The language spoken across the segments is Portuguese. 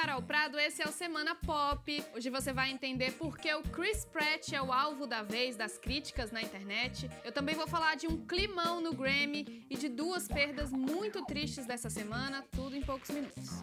Carol Prado, esse é o Semana Pop. Hoje você vai entender por que o Chris Pratt é o alvo da vez das críticas na internet. Eu também vou falar de um climão no Grammy e de duas perdas muito tristes dessa semana, tudo em poucos minutos.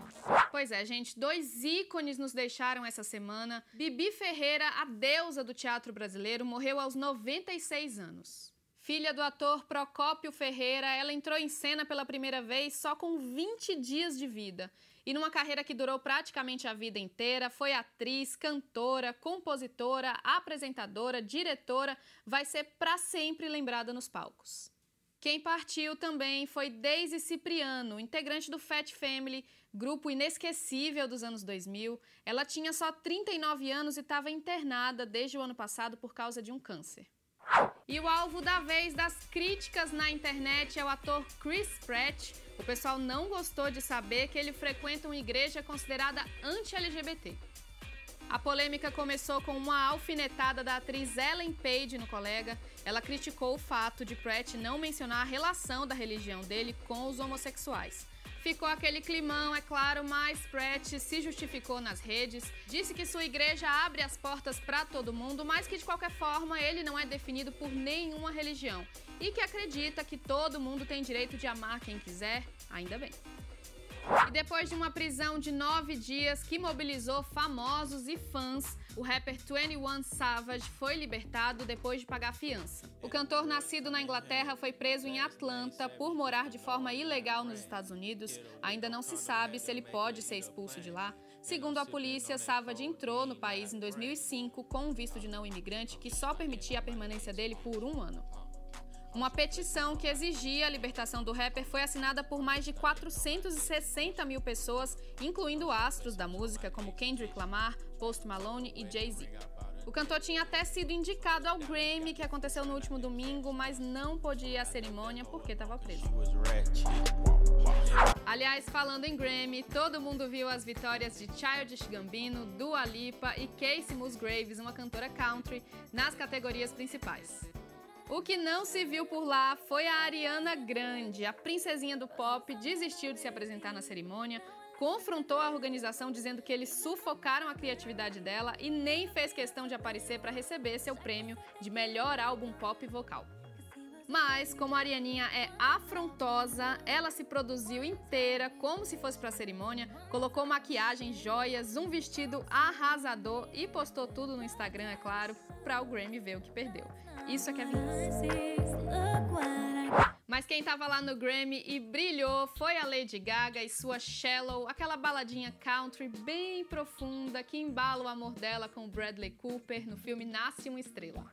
Pois é, gente, dois ícones nos deixaram essa semana. Bibi Ferreira, a deusa do teatro brasileiro, morreu aos 96 anos. Filha do ator Procópio Ferreira, ela entrou em cena pela primeira vez só com 20 dias de vida. E numa carreira que durou praticamente a vida inteira, foi atriz, cantora, compositora, apresentadora, diretora, vai ser para sempre lembrada nos palcos. Quem partiu também foi Daisy Cipriano, integrante do Fat Family, grupo inesquecível dos anos 2000. Ela tinha só 39 anos e estava internada desde o ano passado por causa de um câncer. E o alvo da vez das críticas na internet é o ator Chris Pratt. O pessoal não gostou de saber que ele frequenta uma igreja considerada anti-LGBT. A polêmica começou com uma alfinetada da atriz Ellen Page no colega. Ela criticou o fato de Pratt não mencionar a relação da religião dele com os homossexuais. Ficou aquele climão, é claro, mas Pratt se justificou nas redes, disse que sua igreja abre as portas para todo mundo, mas que de qualquer forma ele não é definido por nenhuma religião e que acredita que todo mundo tem direito de amar quem quiser, ainda bem. E depois de uma prisão de nove dias que mobilizou famosos e fãs, o rapper 21 Savage foi libertado depois de pagar fiança. O cantor nascido na Inglaterra foi preso em Atlanta por morar de forma ilegal nos Estados Unidos. Ainda não se sabe se ele pode ser expulso de lá. Segundo a polícia, Savage entrou no país em 2005 com um visto de não imigrante que só permitia a permanência dele por um ano. Uma petição que exigia a libertação do rapper foi assinada por mais de 460 mil pessoas, incluindo astros da música como Kendrick Lamar, Post Malone e Jay-Z. O cantor tinha até sido indicado ao Grammy, que aconteceu no último domingo, mas não podia ir à cerimônia porque estava preso. Aliás, falando em Grammy, todo mundo viu as vitórias de Childish Gambino, Dua Lipa e Casey Musgraves, uma cantora country, nas categorias principais. O que não se viu por lá foi a Ariana Grande. A princesinha do pop desistiu de se apresentar na cerimônia, confrontou a organização dizendo que eles sufocaram a criatividade dela e nem fez questão de aparecer para receber seu prêmio de melhor álbum pop vocal. Mas, como a Arianinha é afrontosa, ela se produziu inteira, como se fosse para cerimônia, colocou maquiagem, joias, um vestido arrasador e postou tudo no Instagram, é claro, para o Grammy ver o que perdeu. Isso é que é Mas quem tava lá no Grammy e brilhou foi a Lady Gaga e sua Shallow, aquela baladinha country bem profunda que embala o amor dela com Bradley Cooper no filme Nasce uma Estrela.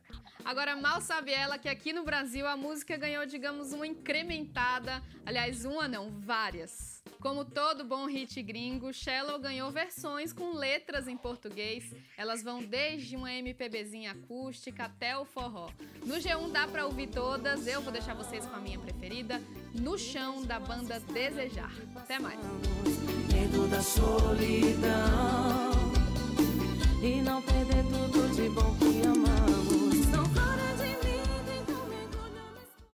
Agora, mal sabe ela que aqui no Brasil a música ganhou, digamos, uma incrementada, aliás, uma não, várias. Como todo bom hit gringo, Shallow ganhou versões com letras em português. Elas vão desde uma MPBzinha acústica até o forró. No G1 dá pra ouvir todas, eu vou deixar vocês com a minha preferida, No Chão, da banda Desejar. Até mais! Medo da solidão e não perder tudo de bom.